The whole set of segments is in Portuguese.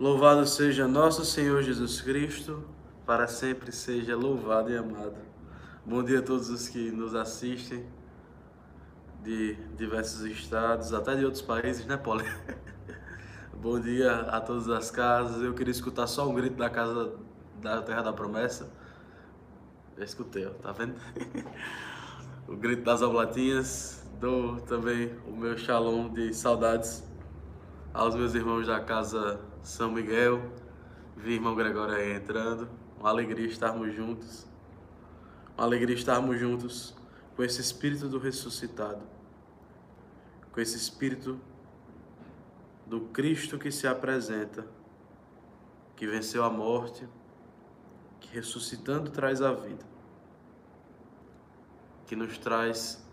Louvado seja nosso Senhor Jesus Cristo, para sempre seja louvado e amado. Bom dia a todos os que nos assistem de diversos estados, até de outros países, né, Paulo? Bom dia a todas as casas. Eu queria escutar só um grito da casa da Terra da Promessa. Já escutei, ó, tá vendo? o grito das oblatinhas. Dou também o meu shalom de saudades aos meus irmãos da casa São Miguel. Vi irmão Gregório aí entrando. Uma alegria estarmos juntos. Uma alegria estarmos juntos com esse espírito do ressuscitado. Com esse espírito do Cristo que se apresenta, que venceu a morte, que ressuscitando traz a vida, que nos traz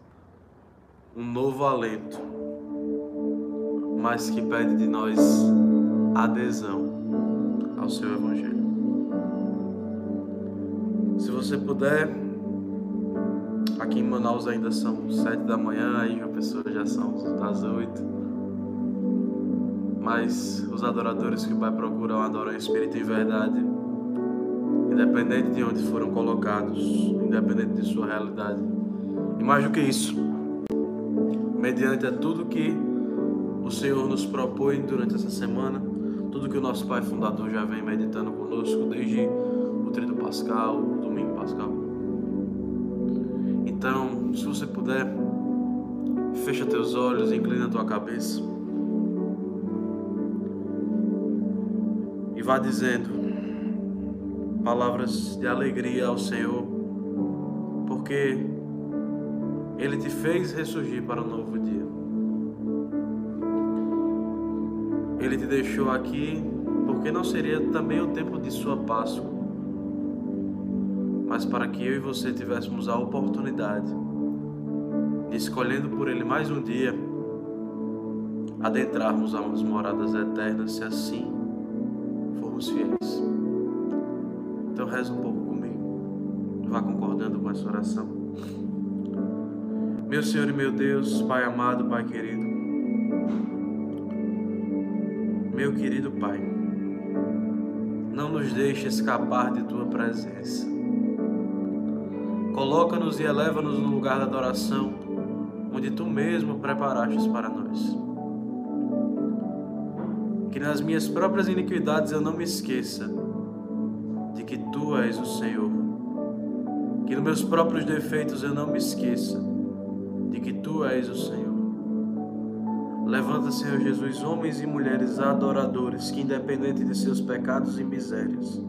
um novo alento, mas que pede de nós adesão ao seu Evangelho. Se você puder, aqui em Manaus ainda são sete da manhã, aí uma pessoa já são das oito mas os adoradores que vai procurar adorar em espírito e verdade, independente de onde foram colocados, independente de sua realidade. E mais do que isso, mediante a tudo que o Senhor nos propõe durante essa semana, tudo que o nosso Pai Fundador já vem meditando conosco desde o Trito Pascal, o Domingo Pascal. Então, se você puder, fecha teus olhos, inclina tua cabeça. vá dizendo palavras de alegria ao Senhor, porque Ele te fez ressurgir para um novo dia. Ele te deixou aqui porque não seria também o tempo de sua Páscoa, mas para que eu e você tivéssemos a oportunidade de, escolhendo por Ele mais um dia, adentrarmos as moradas eternas, se assim somos fiéis. Então reza um pouco comigo. Vá concordando com essa oração. Meu Senhor e meu Deus, Pai amado, Pai querido. Meu querido Pai, não nos deixe escapar de tua presença. Coloca-nos e eleva-nos no lugar da adoração, onde tu mesmo preparaste para nós que nas minhas próprias iniquidades eu não me esqueça de que tu és o Senhor. Que nos meus próprios defeitos eu não me esqueça de que tu és o Senhor. Levanta, Senhor Jesus, homens e mulheres adoradores que, independente de seus pecados e misérias,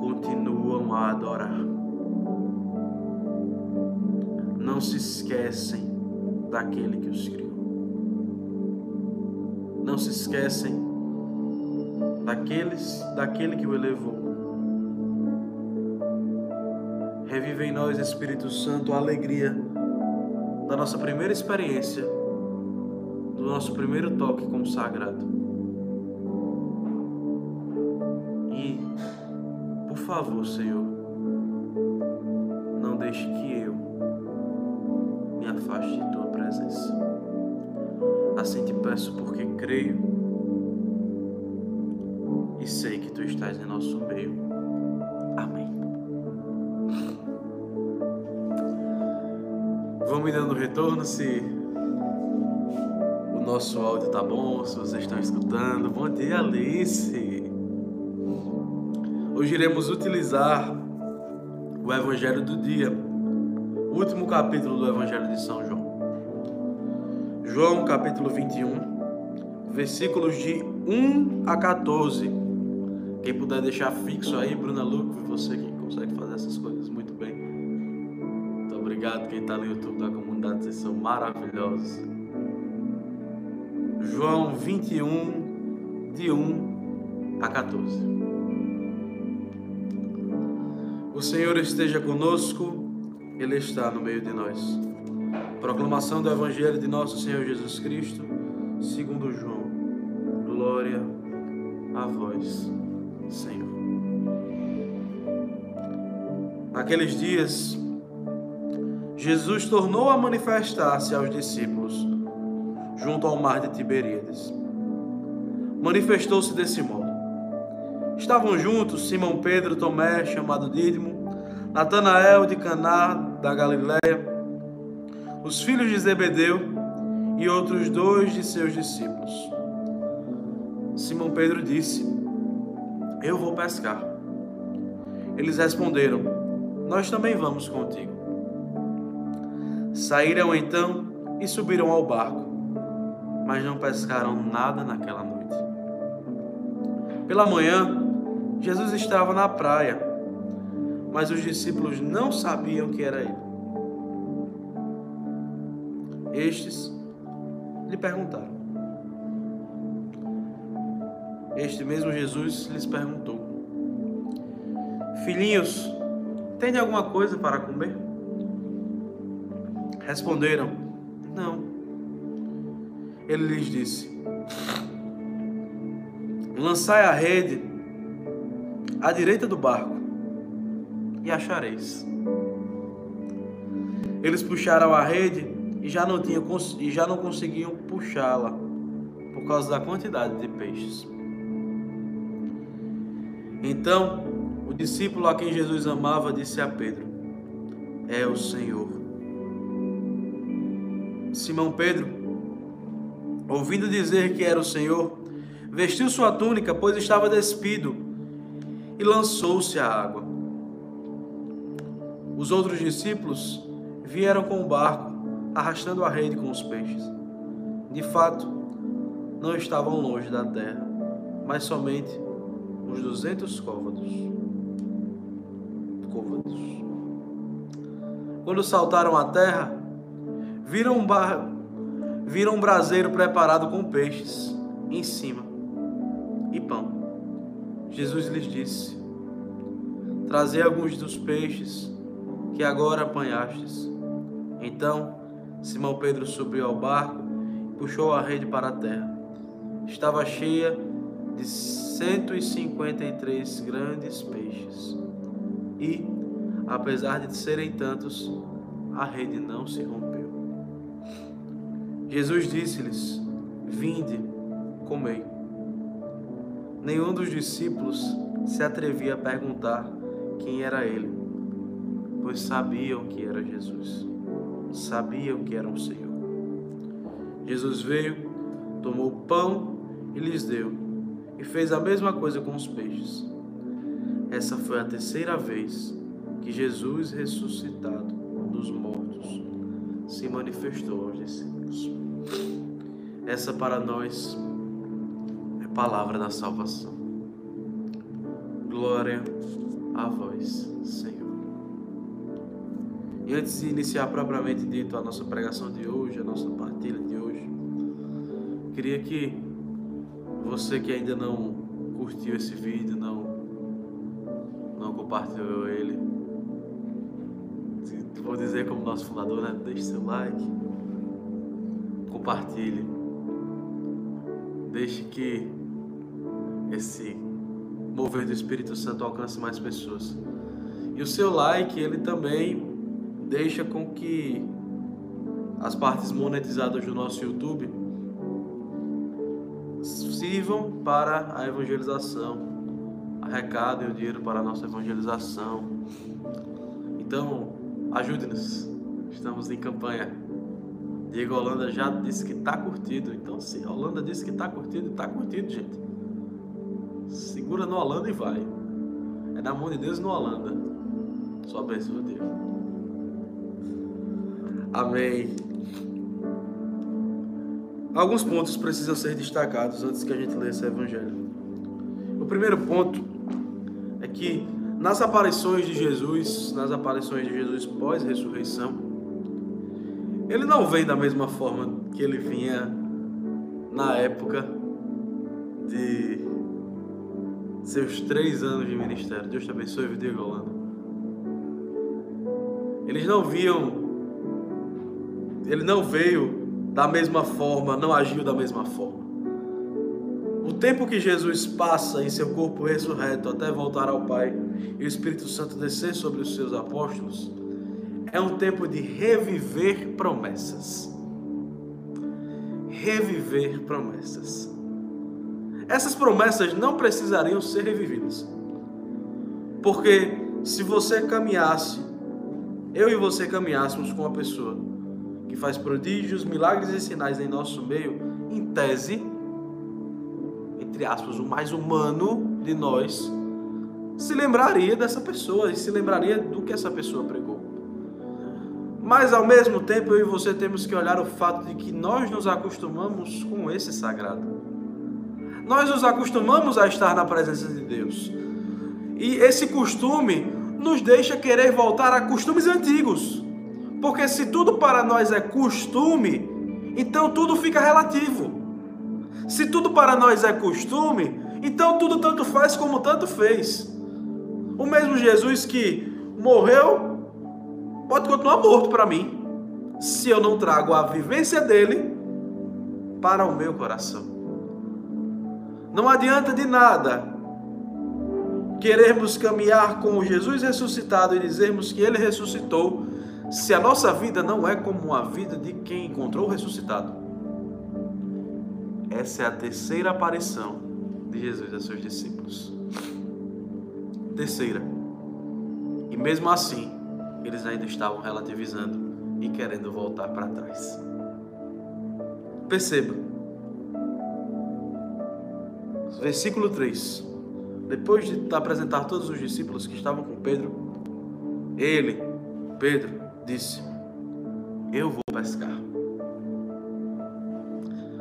continuam a adorar. Não se esquecem daquele que os criou não se esquecem daqueles, daquele que o elevou. Revive em nós, Espírito Santo, a alegria da nossa primeira experiência, do nosso primeiro toque com o sagrado. E, por favor, Senhor, não deixe que eu me afaste de tua presença. Assim te peço porque creio e sei que tu estás em nosso meio. Retorno se o nosso áudio tá bom, se vocês estão escutando. Bom dia, Alice. Hoje iremos utilizar o Evangelho do dia, o último capítulo do Evangelho de São João. João capítulo 21, versículos de 1 a 14. Quem puder deixar fixo aí, Bruna Luco, você que consegue fazer essas coisas muito bem. Muito obrigado quem está no YouTube da comunidade, vocês são maravilhosos. João 21, de 1 a 14. O Senhor esteja conosco, Ele está no meio de nós. Proclamação do Evangelho de nosso Senhor Jesus Cristo, segundo João. Glória a vós, Senhor. Naqueles dias, Jesus tornou a manifestar-se aos discípulos junto ao mar de Tiberíades. manifestou-se desse modo. Estavam juntos Simão Pedro, Tomé, chamado Dídimo, Natanael de Caná da Galiléia, os filhos de Zebedeu e outros dois de seus discípulos. Simão Pedro disse: Eu vou pescar. Eles responderam: Nós também vamos contigo. Saíram então e subiram ao barco, mas não pescaram nada naquela noite. Pela manhã, Jesus estava na praia, mas os discípulos não sabiam que era ele. Estes lhe perguntaram. Este mesmo Jesus lhes perguntou: Filhinhos, tem alguma coisa para comer? Responderam: Não. Ele lhes disse: Lançai a rede à direita do barco e achareis. Eles puxaram a rede e já não, tinham, e já não conseguiam puxá-la por causa da quantidade de peixes. Então, o discípulo a quem Jesus amava disse a Pedro: É o Senhor. Simão Pedro, ouvindo dizer que era o Senhor, vestiu sua túnica, pois estava despido, e lançou-se à água. Os outros discípulos vieram com o barco arrastando a rede com os peixes. De fato, não estavam longe da terra, mas somente uns duzentos côvados. côvados. Quando saltaram à terra, viram um, bar... viram um braseiro preparado com peixes em cima e pão. Jesus lhes disse: Trazei alguns dos peixes que agora apanhastes. Então, Simão Pedro subiu ao barco e puxou a rede para a terra. Estava cheia de 153 grandes peixes. E, apesar de serem tantos, a rede não se rompeu. Jesus disse-lhes: Vinde, comei. Nenhum dos discípulos se atrevia a perguntar quem era ele, pois sabiam que era Jesus sabiam que era o Senhor. Jesus veio, tomou o pão e lhes deu, e fez a mesma coisa com os peixes. Essa foi a terceira vez que Jesus, ressuscitado dos mortos, se manifestou aos discípulos. Essa para nós é palavra da salvação. Glória a vós, Senhor. E antes de iniciar propriamente dito a nossa pregação de hoje, a nossa partilha de hoje, queria que você que ainda não curtiu esse vídeo, não, não compartilhou ele, vou dizer como nosso fundador, né? Deixe seu like, compartilhe, deixe que esse mover do Espírito Santo alcance mais pessoas. E o seu like, ele também deixa com que as partes monetizadas do nosso YouTube sirvam para a evangelização, arrecadem o dinheiro para a nossa evangelização. Então, ajude-nos. Estamos em campanha. Diego Holanda já disse que está curtido. Então, se Holanda disse que está curtido, está curtido, gente. Segura no Holanda e vai. É na mão de Deus no Holanda. Só bênção, Deus. Amém. Alguns pontos precisam ser destacados antes que a gente leia esse evangelho. O primeiro ponto é que nas aparições de Jesus, nas aparições de Jesus pós-ressurreição, ele não vem da mesma forma que ele vinha na época de seus três anos de ministério. Deus te abençoe, Diego Holanda. Eles não viam ele não veio da mesma forma, não agiu da mesma forma. O tempo que Jesus passa em seu corpo ressurreto até voltar ao Pai e o Espírito Santo descer sobre os seus apóstolos é um tempo de reviver promessas. Reviver promessas. essas promessas não precisariam ser revividas. Porque se você caminhasse, eu e você caminhássemos com uma pessoa que faz prodígios, milagres e sinais em nosso meio, em tese, entre aspas, o mais humano de nós, se lembraria dessa pessoa e se lembraria do que essa pessoa pregou. Mas ao mesmo tempo, eu e você temos que olhar o fato de que nós nos acostumamos com esse sagrado. Nós nos acostumamos a estar na presença de Deus. E esse costume nos deixa querer voltar a costumes antigos. Porque se tudo para nós é costume, então tudo fica relativo. Se tudo para nós é costume, então tudo tanto faz como tanto fez. O mesmo Jesus que morreu pode continuar morto para mim, se eu não trago a vivência dele para o meu coração. Não adianta de nada queremos caminhar com Jesus ressuscitado e dizermos que ele ressuscitou, se a nossa vida não é como a vida de quem encontrou o ressuscitado. Essa é a terceira aparição de Jesus a seus discípulos. Terceira. E mesmo assim, eles ainda estavam relativizando e querendo voltar para trás. Perceba. Versículo 3. Depois de apresentar todos os discípulos que estavam com Pedro, ele, Pedro, disse: Eu vou pescar.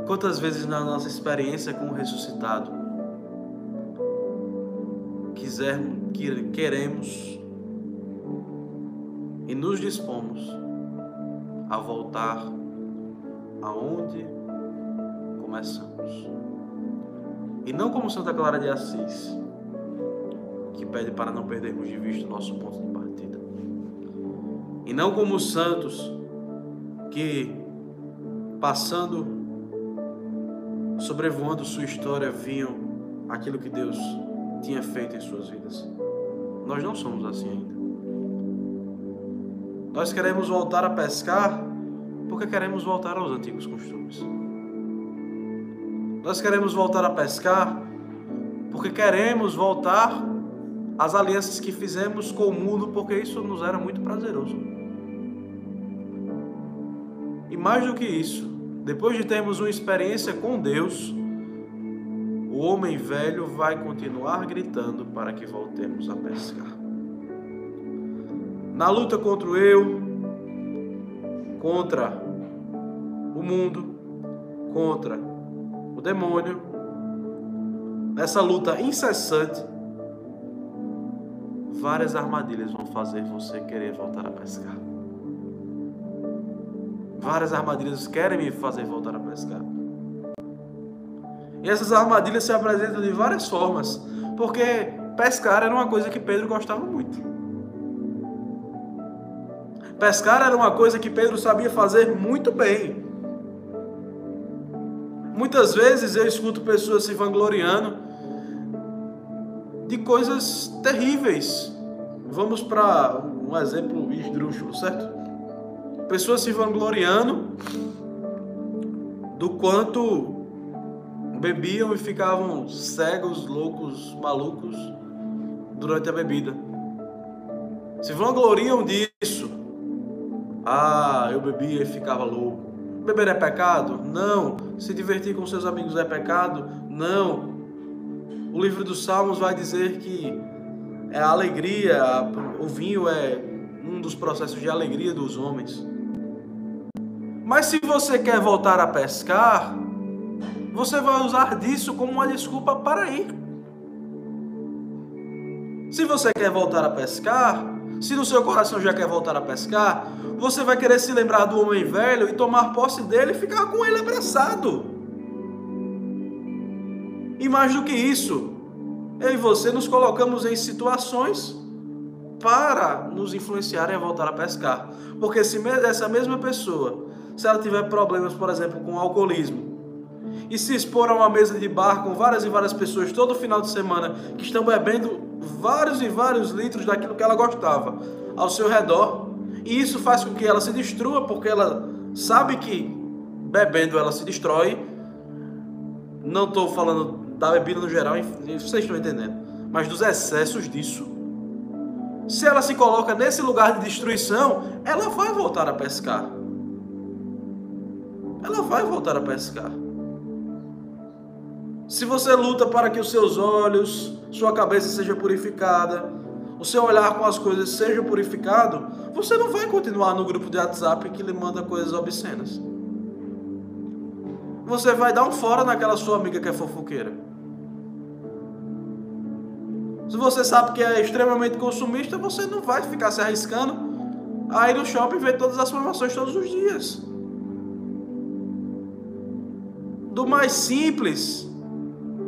Quantas vezes na nossa experiência com o ressuscitado quisermos, queremos e nos dispomos a voltar aonde começamos. E não como Santa Clara de Assis, que pede para não perdermos de vista o nosso ponto de partida. E não como os santos que, passando, sobrevoando sua história, viam aquilo que Deus tinha feito em suas vidas. Nós não somos assim ainda. Nós queremos voltar a pescar porque queremos voltar aos antigos costumes. Nós queremos voltar a pescar porque queremos voltar as alianças que fizemos com o mundo, porque isso nos era muito prazeroso. E mais do que isso, depois de termos uma experiência com Deus, o homem velho vai continuar gritando para que voltemos a pescar. Na luta contra o eu, contra o mundo, contra o demônio, nessa luta incessante, várias armadilhas vão fazer você querer voltar a pescar. Várias armadilhas querem me fazer voltar a pescar. E essas armadilhas se apresentam de várias formas, porque pescar era uma coisa que Pedro gostava muito. Pescar era uma coisa que Pedro sabia fazer muito bem. Muitas vezes eu escuto pessoas se vangloriando de coisas terríveis, Vamos para um exemplo esdrúxulo, certo? Pessoas se vangloriando do quanto bebiam e ficavam cegos, loucos, malucos durante a bebida. Se vangloriam disso. Ah, eu bebia e ficava louco. Beber é pecado? Não. Se divertir com seus amigos é pecado? Não. O livro dos Salmos vai dizer que é a alegria, o vinho é um dos processos de alegria dos homens. Mas se você quer voltar a pescar, você vai usar disso como uma desculpa para ir. Se você quer voltar a pescar, se no seu coração já quer voltar a pescar, você vai querer se lembrar do homem velho e tomar posse dele e ficar com ele abraçado. E mais do que isso, eu e você nos colocamos em situações para nos influenciarem a voltar a pescar. Porque se essa mesma pessoa, se ela tiver problemas, por exemplo, com alcoolismo, e se expor a uma mesa de bar com várias e várias pessoas todo final de semana que estão bebendo vários e vários litros daquilo que ela gostava ao seu redor, e isso faz com que ela se destrua, porque ela sabe que bebendo ela se destrói. Não estou falando da bebida no geral, vocês estão entendendo, mas dos excessos disso. Se ela se coloca nesse lugar de destruição, ela vai voltar a pescar. Ela vai voltar a pescar. Se você luta para que os seus olhos, sua cabeça seja purificada, o seu olhar com as coisas seja purificado, você não vai continuar no grupo de WhatsApp que lhe manda coisas obscenas. Você vai dar um fora naquela sua amiga que é fofoqueira. Se você sabe que é extremamente consumista, você não vai ficar se arriscando a ir no shopping ver todas as promoções todos os dias. Do mais simples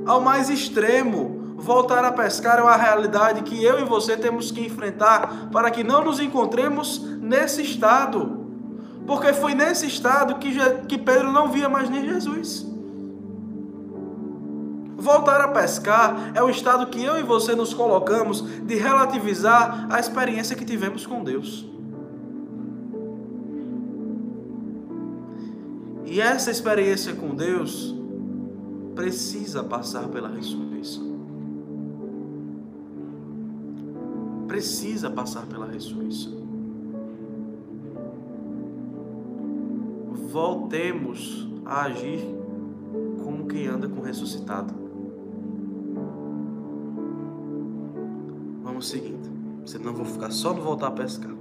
ao mais extremo, voltar a pescar é uma realidade que eu e você temos que enfrentar para que não nos encontremos nesse estado. Porque foi nesse estado que, que Pedro não via mais nem Jesus. Voltar a pescar é o estado que eu e você nos colocamos de relativizar a experiência que tivemos com Deus. E essa experiência com Deus precisa passar pela ressurreição. Precisa passar pela ressurreição. Voltemos a agir como quem anda com ressuscitado. Vamos seguindo, senão vou ficar só no voltar a pescar.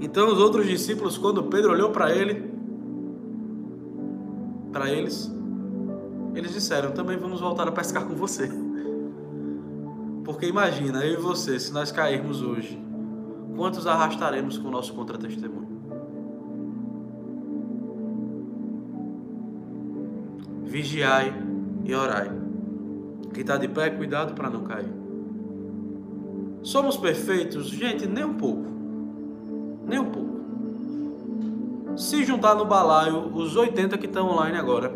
Então os outros discípulos, quando Pedro olhou para ele, para eles, eles disseram: também vamos voltar a pescar com você. Porque imagina, eu e você, se nós cairmos hoje, quantos arrastaremos com o nosso contra-testemunho? Vigiai e orai. Quem está de pé, cuidado para não cair. Somos perfeitos? Gente, nem um pouco. Nem um pouco se juntar no balaio os 80 que estão online agora.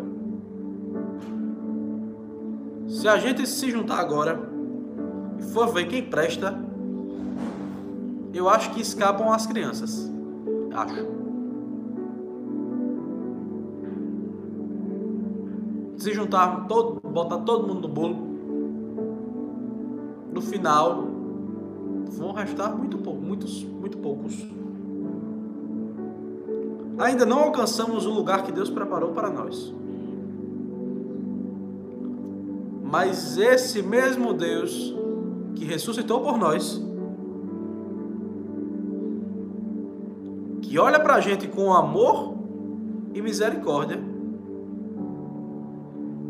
Se a gente se juntar agora e for ver quem presta, eu acho que escapam as crianças. Acho. Se juntar, todo, botar todo mundo no bolo, no final vão restar muito pouco, muitos, muito poucos ainda não alcançamos o lugar que Deus preparou para nós. Mas esse mesmo Deus que ressuscitou por nós, que olha para a gente com amor e misericórdia,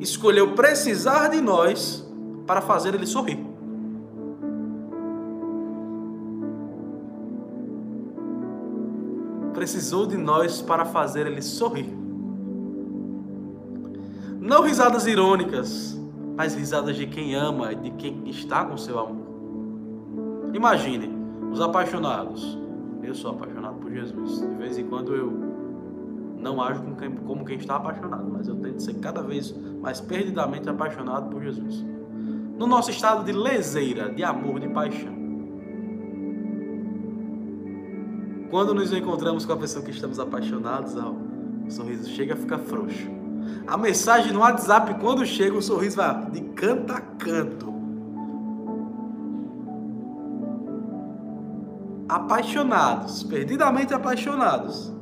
escolheu precisar de nós para fazer ele sorrir. Precisou de nós para fazer ele sorrir. Não risadas irônicas, mas risadas de quem ama e de quem está com seu amor. Imagine os apaixonados. Eu sou apaixonado por Jesus. De vez em quando eu não ajo como quem, está apaixonado, mas eu tento ser cada vez mais perdidamente apaixonado por Jesus. No nosso estado de leseira, de amor, de paixão. Quando nos encontramos com a pessoa que estamos apaixonados, o sorriso chega a ficar frouxo. A mensagem no WhatsApp, quando chega, o sorriso vai de canto a canto. Apaixonados, perdidamente apaixonados.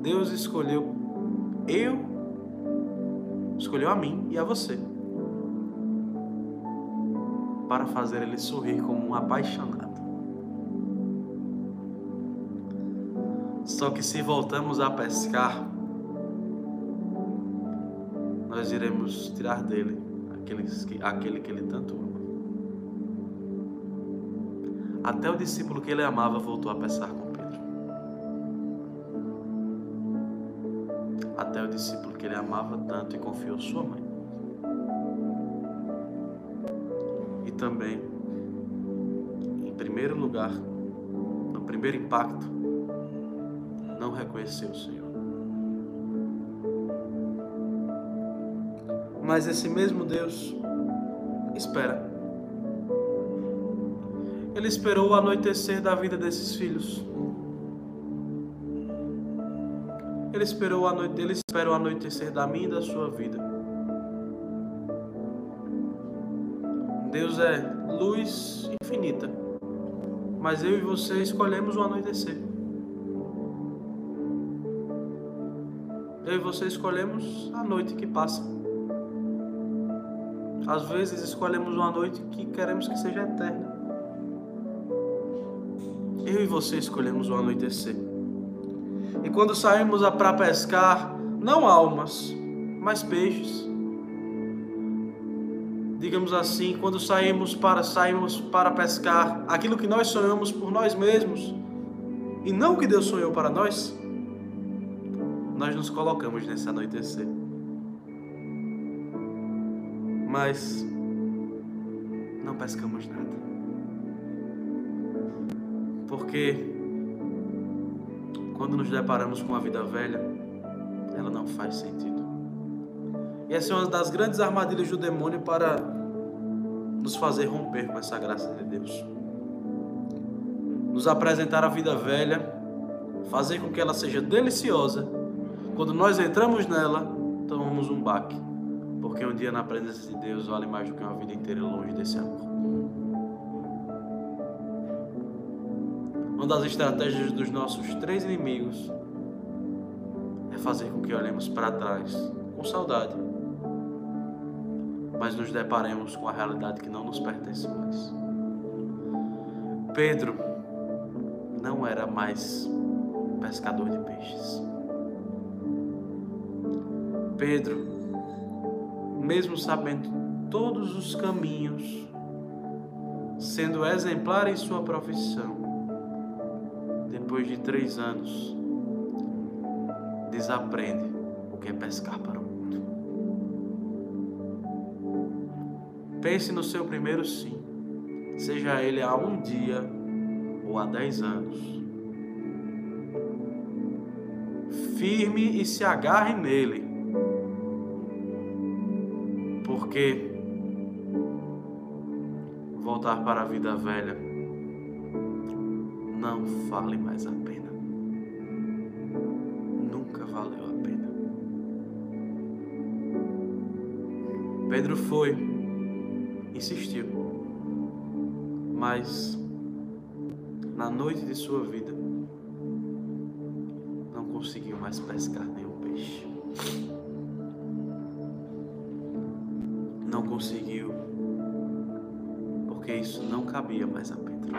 Deus escolheu eu, escolheu a mim e a você para fazer ele sorrir como um apaixonado. Só que se voltamos a pescar, nós iremos tirar dele aqueles que, aquele que ele tanto ama. Até o discípulo que ele amava voltou a pescar com Pedro. Até o discípulo que ele amava tanto e confiou sua mãe. E também, em primeiro lugar, no primeiro impacto, não reconheceu o Senhor. Mas esse mesmo Deus espera. Ele esperou o anoitecer da vida desses filhos. Ele esperou a noite, ele esperou o anoitecer da minha e da sua vida. Deus é luz infinita. Mas eu e você escolhemos o anoitecer. Eu e você escolhemos a noite que passa. Às vezes escolhemos uma noite que queremos que seja eterna. Eu e você escolhemos o anoitecer. E quando saímos para pescar, não almas, mas peixes. Digamos assim, quando saímos para saímos para pescar aquilo que nós sonhamos por nós mesmos e não o que Deus sonhou para nós, nós nos colocamos nesse anoitecer. Mas não pescamos nada. Porque quando nos deparamos com a vida velha, ela não faz sentido. E essa é uma das grandes armadilhas do demônio para nos fazer romper com essa graça de Deus. Nos apresentar a vida velha, fazer com que ela seja deliciosa. Quando nós entramos nela, tomamos um baque. Porque um dia na presença de Deus vale mais do que uma vida inteira longe desse amor. Uma das estratégias dos nossos três inimigos é fazer com que olhemos para trás com saudade, mas nos deparemos com a realidade que não nos pertence mais. Pedro não era mais pescador de peixes. Pedro, mesmo sabendo todos os caminhos, sendo exemplar em sua profissão, depois de três anos, desaprende o que é pescar para o mundo. Pense no seu primeiro sim, seja ele há um dia ou há dez anos. Firme e se agarre nele, porque voltar para a vida velha não vale mais a pena. Nunca valeu a pena. Pedro foi, insistiu, mas na noite de sua vida não conseguiu mais pescar nenhum peixe. Cabia mais a Pedro.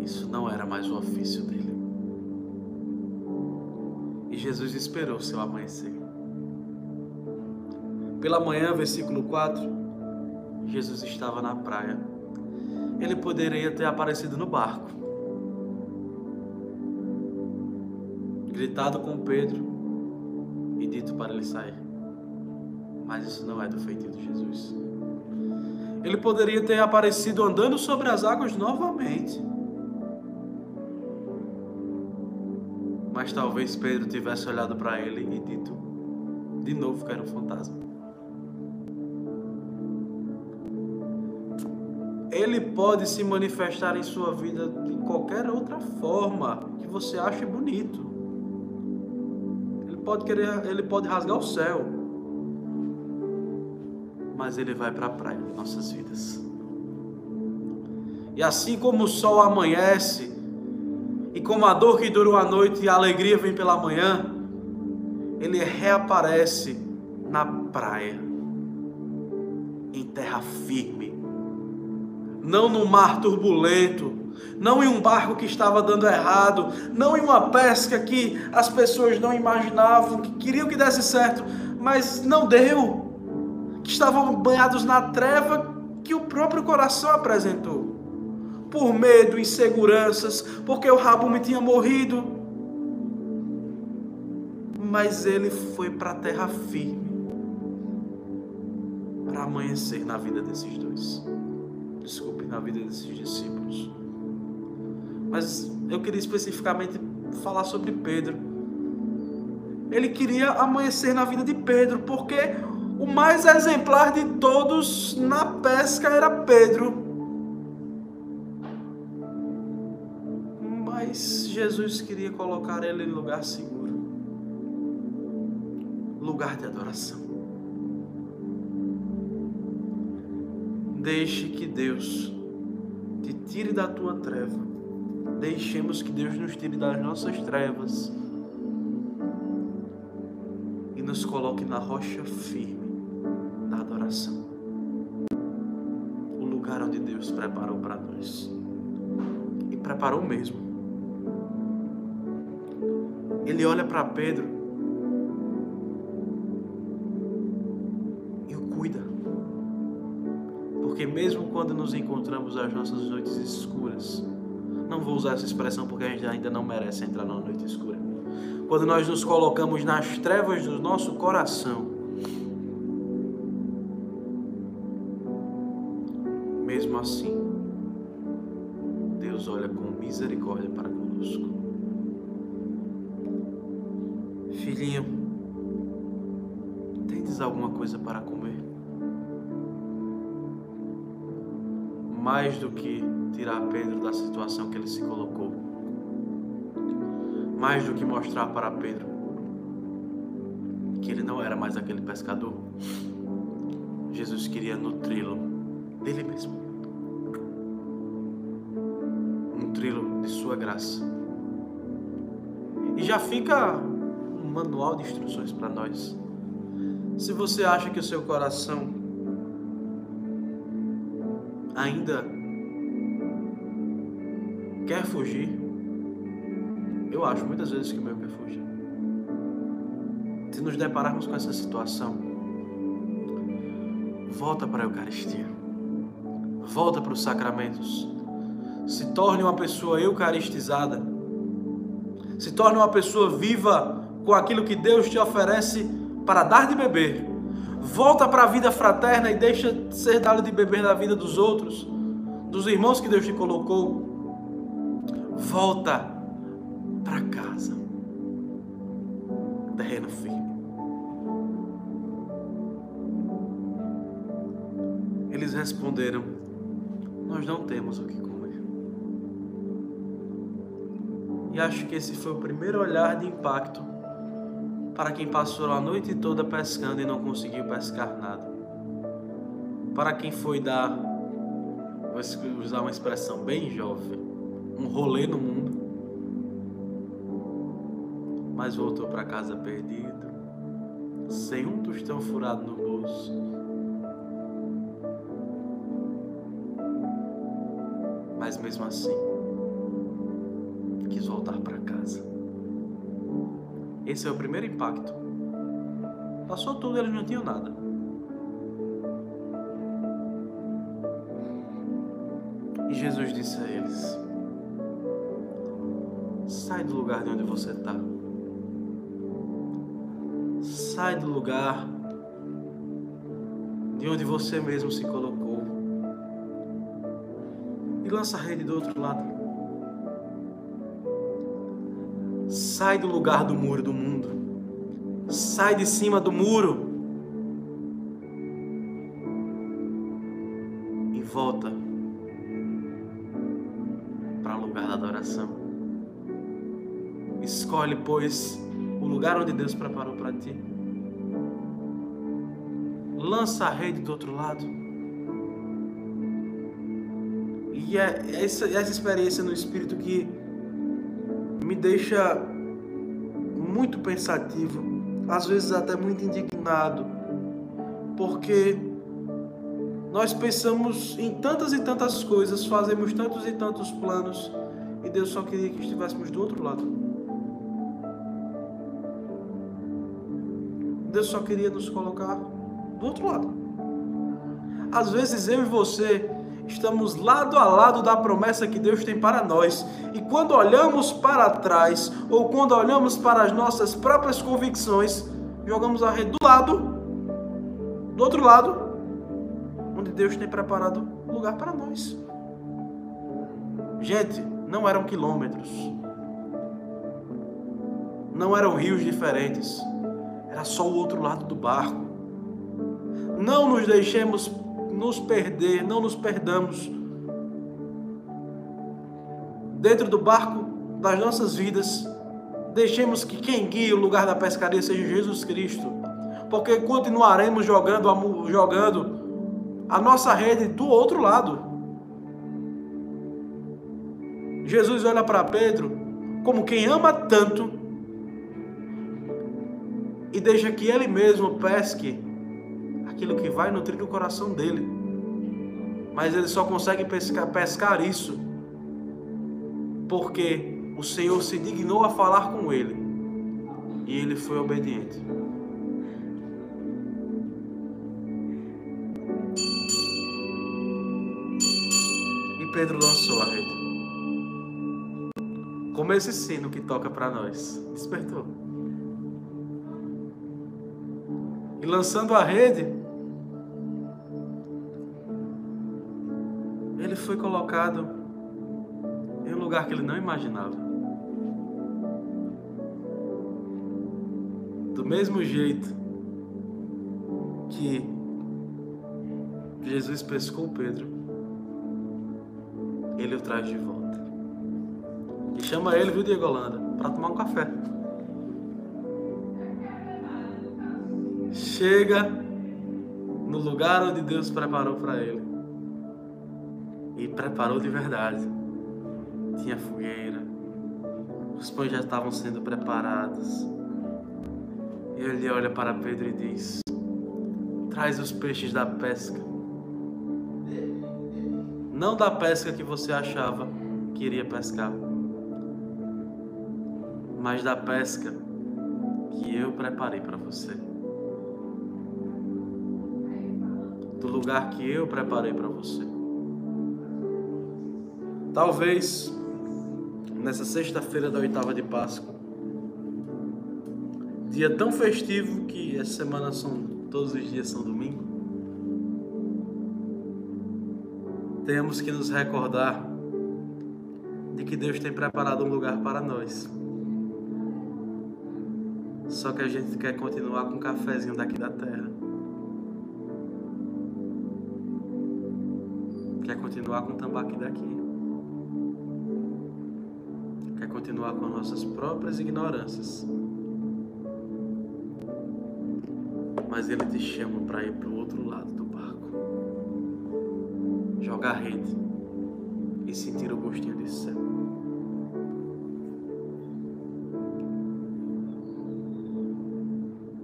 Isso não era mais o ofício dele. E Jesus esperou seu amanhecer. Pela manhã, versículo 4, Jesus estava na praia. Ele poderia ter aparecido no barco, gritado com Pedro e dito para ele sair. Mas isso não é do feitiço de Jesus. Ele poderia ter aparecido andando sobre as águas novamente. Mas talvez Pedro tivesse olhado para ele e dito de novo que era um fantasma. Ele pode se manifestar em sua vida de qualquer outra forma que você ache bonito. Ele pode querer, ele pode rasgar o céu. Mas ele vai para a praia de nossas vidas. E assim como o sol amanhece, e como a dor que durou a noite e a alegria vem pela manhã, ele reaparece na praia, em terra firme, não num mar turbulento, não em um barco que estava dando errado, não em uma pesca que as pessoas não imaginavam, que queriam que desse certo, mas não deu, estavam banhados na treva que o próprio coração apresentou por medo, inseguranças, porque o rabo me tinha morrido. Mas ele foi para a terra firme para amanhecer na vida desses dois. Desculpe, na vida desses discípulos. Mas eu queria especificamente falar sobre Pedro. Ele queria amanhecer na vida de Pedro, porque o mais exemplar de todos na pesca era Pedro. Jesus queria colocar ele em lugar seguro lugar de adoração. Deixe que Deus te tire da tua treva. Deixemos que Deus nos tire das nossas trevas e nos coloque na rocha firme da adoração. O lugar onde Deus preparou para nós. E preparou mesmo. Ele olha para Pedro Porque mesmo quando nos encontramos as nossas noites escuras, não vou usar essa expressão porque a gente ainda não merece entrar numa noite escura. Quando nós nos colocamos nas trevas do nosso coração, assim, Deus olha com misericórdia para conosco. Filhinho, tendes alguma coisa para comer? mais do que tirar Pedro da situação que ele se colocou, mais do que mostrar para Pedro que ele não era mais aquele pescador, Jesus queria nutri-lo dele mesmo, de sua graça. E já fica um manual de instruções para nós. Se você acha que o seu coração ainda quer fugir, eu acho muitas vezes que o meu quer fugir. Se nos depararmos com essa situação, volta para a Eucaristia, volta para os sacramentos, se torne uma pessoa eucaristizada, se torne uma pessoa viva com aquilo que Deus te oferece para dar de beber Volta para a vida fraterna e deixa de ser dado de beber da vida dos outros, dos irmãos que Deus te colocou. Volta para casa. Terreno firme. Eles responderam: Nós não temos o que comer. E acho que esse foi o primeiro olhar de impacto para quem passou a noite toda pescando e não conseguiu pescar nada. Para quem foi dar, vou usar uma expressão bem jovem, um rolê no mundo, mas voltou para casa perdido, sem um tostão furado no bolso. Mas mesmo assim, voltar para casa. Esse é o primeiro impacto. Passou tudo, eles não tinham nada. E Jesus disse a eles: Sai do lugar de onde você está. Sai do lugar de onde você mesmo se colocou. E lança a rede do outro lado. Sai do lugar do muro do mundo. Sai de cima do muro. E volta para o lugar da adoração. Escolhe, pois, o lugar onde Deus preparou para ti. Lança a rede do outro lado. E é essa, essa experiência no Espírito que me deixa muito pensativo, às vezes até muito indignado, porque nós pensamos em tantas e tantas coisas, fazemos tantos e tantos planos, e Deus só queria que estivéssemos do outro lado. Deus só queria nos colocar do outro lado. Às vezes eu e você estamos lado a lado da promessa que Deus tem para nós. E quando olhamos para trás, ou quando olhamos para as nossas próprias convicções, jogamos a rede do lado, do outro lado, onde Deus tem preparado lugar para nós. Gente, não eram quilômetros, não eram rios diferentes, era só o outro lado do barco. Não nos deixemos nos perder, não nos perdamos. Dentro do barco das nossas vidas, deixemos que quem guie o lugar da pescaria seja Jesus Cristo, porque continuaremos jogando, jogando a nossa rede do outro lado. Jesus olha para Pedro como quem ama tanto e deixa que ele mesmo pesque aquilo que vai nutrir o coração dele. Mas ele só consegue pescar, pescar isso porque o Senhor se dignou a falar com ele e ele foi obediente. E Pedro lançou a rede. Como esse sino que toca para nós, despertou. E lançando a rede, foi colocado em um lugar que ele não imaginava. Do mesmo jeito que Jesus pescou Pedro, ele o traz de volta. E chama ele, viu, Diego Holanda, para tomar um café. Chega no lugar onde Deus preparou para ele. E preparou de verdade tinha fogueira, os pães já estavam sendo preparados. E ele olha para Pedro e diz: Traz os peixes da pesca. Não da pesca que você achava que iria pescar, mas da pesca que eu preparei para você. Do lugar que eu preparei para você. Talvez nessa sexta-feira da oitava de Páscoa. Dia tão festivo que essa semana são todos os dias são domingo. Temos que nos recordar de que Deus tem preparado um lugar para nós. Só que a gente quer continuar com o cafezinho daqui da terra. Quer continuar com o tambaqui daqui continuar com nossas próprias ignorâncias. Mas Ele te chama para ir para o outro lado do barco jogar rede e sentir o gostinho de céu.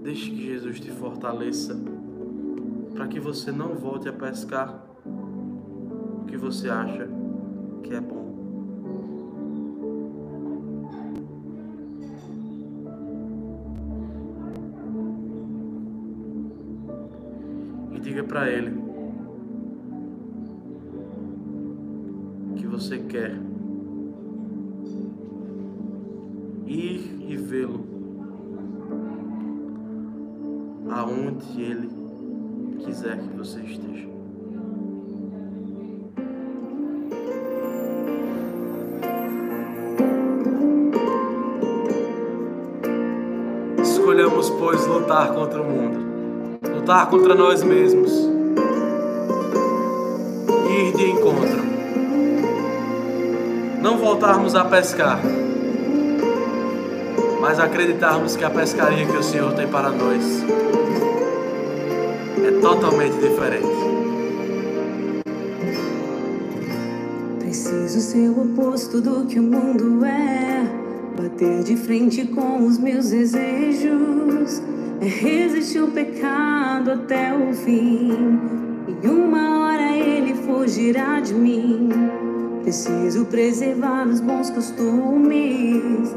Deixe que Jesus te fortaleça para que você não volte a pescar o que você acha que é bom. Para Ele que você quer ir e vê-lo aonde Ele quiser que você esteja. Escolhamos, pois, lutar contra o mundo lutar contra nós mesmos, ir de encontro, não voltarmos a pescar, mas acreditarmos que a pescaria que o Senhor tem para nós é totalmente diferente. Preciso ser o oposto do que o mundo é, bater de frente com os meus desejos resistir o pecado até o fim. E uma hora ele fugirá de mim. Preciso preservar os bons costumes,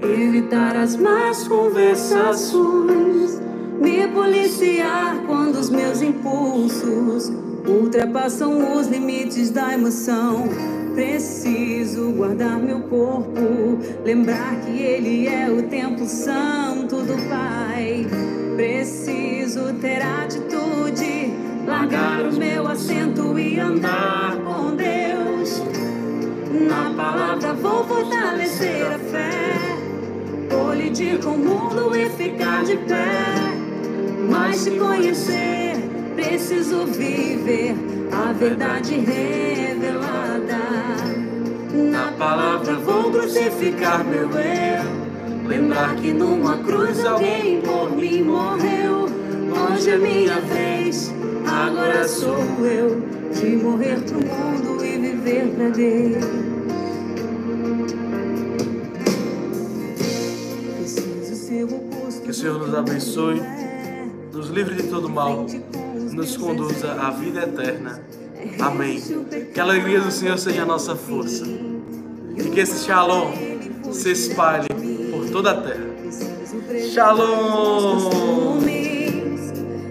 evitar as más conversações, me policiar quando os meus impulsos ultrapassam os limites da emoção. Preciso guardar meu corpo, lembrar que ele é o templo santo do Pai. Preciso ter atitude, largar o meu assento e andar com Deus. Na palavra vou fortalecer a fé, colidir com o mundo e ficar de pé. Mas te conhecer, preciso viver a verdade revelada. Na palavra vou crucificar meu eu. Lembrar que numa cruz alguém por mim morreu. Hoje é minha vez, agora sou eu. De morrer pro mundo e viver pra Deus. Que o Senhor nos abençoe, nos livre de todo mal, nos conduza à vida eterna. Amém. Que a alegria do Senhor seja a nossa força. Que esse shalom se espalhe por toda a terra. Shalom!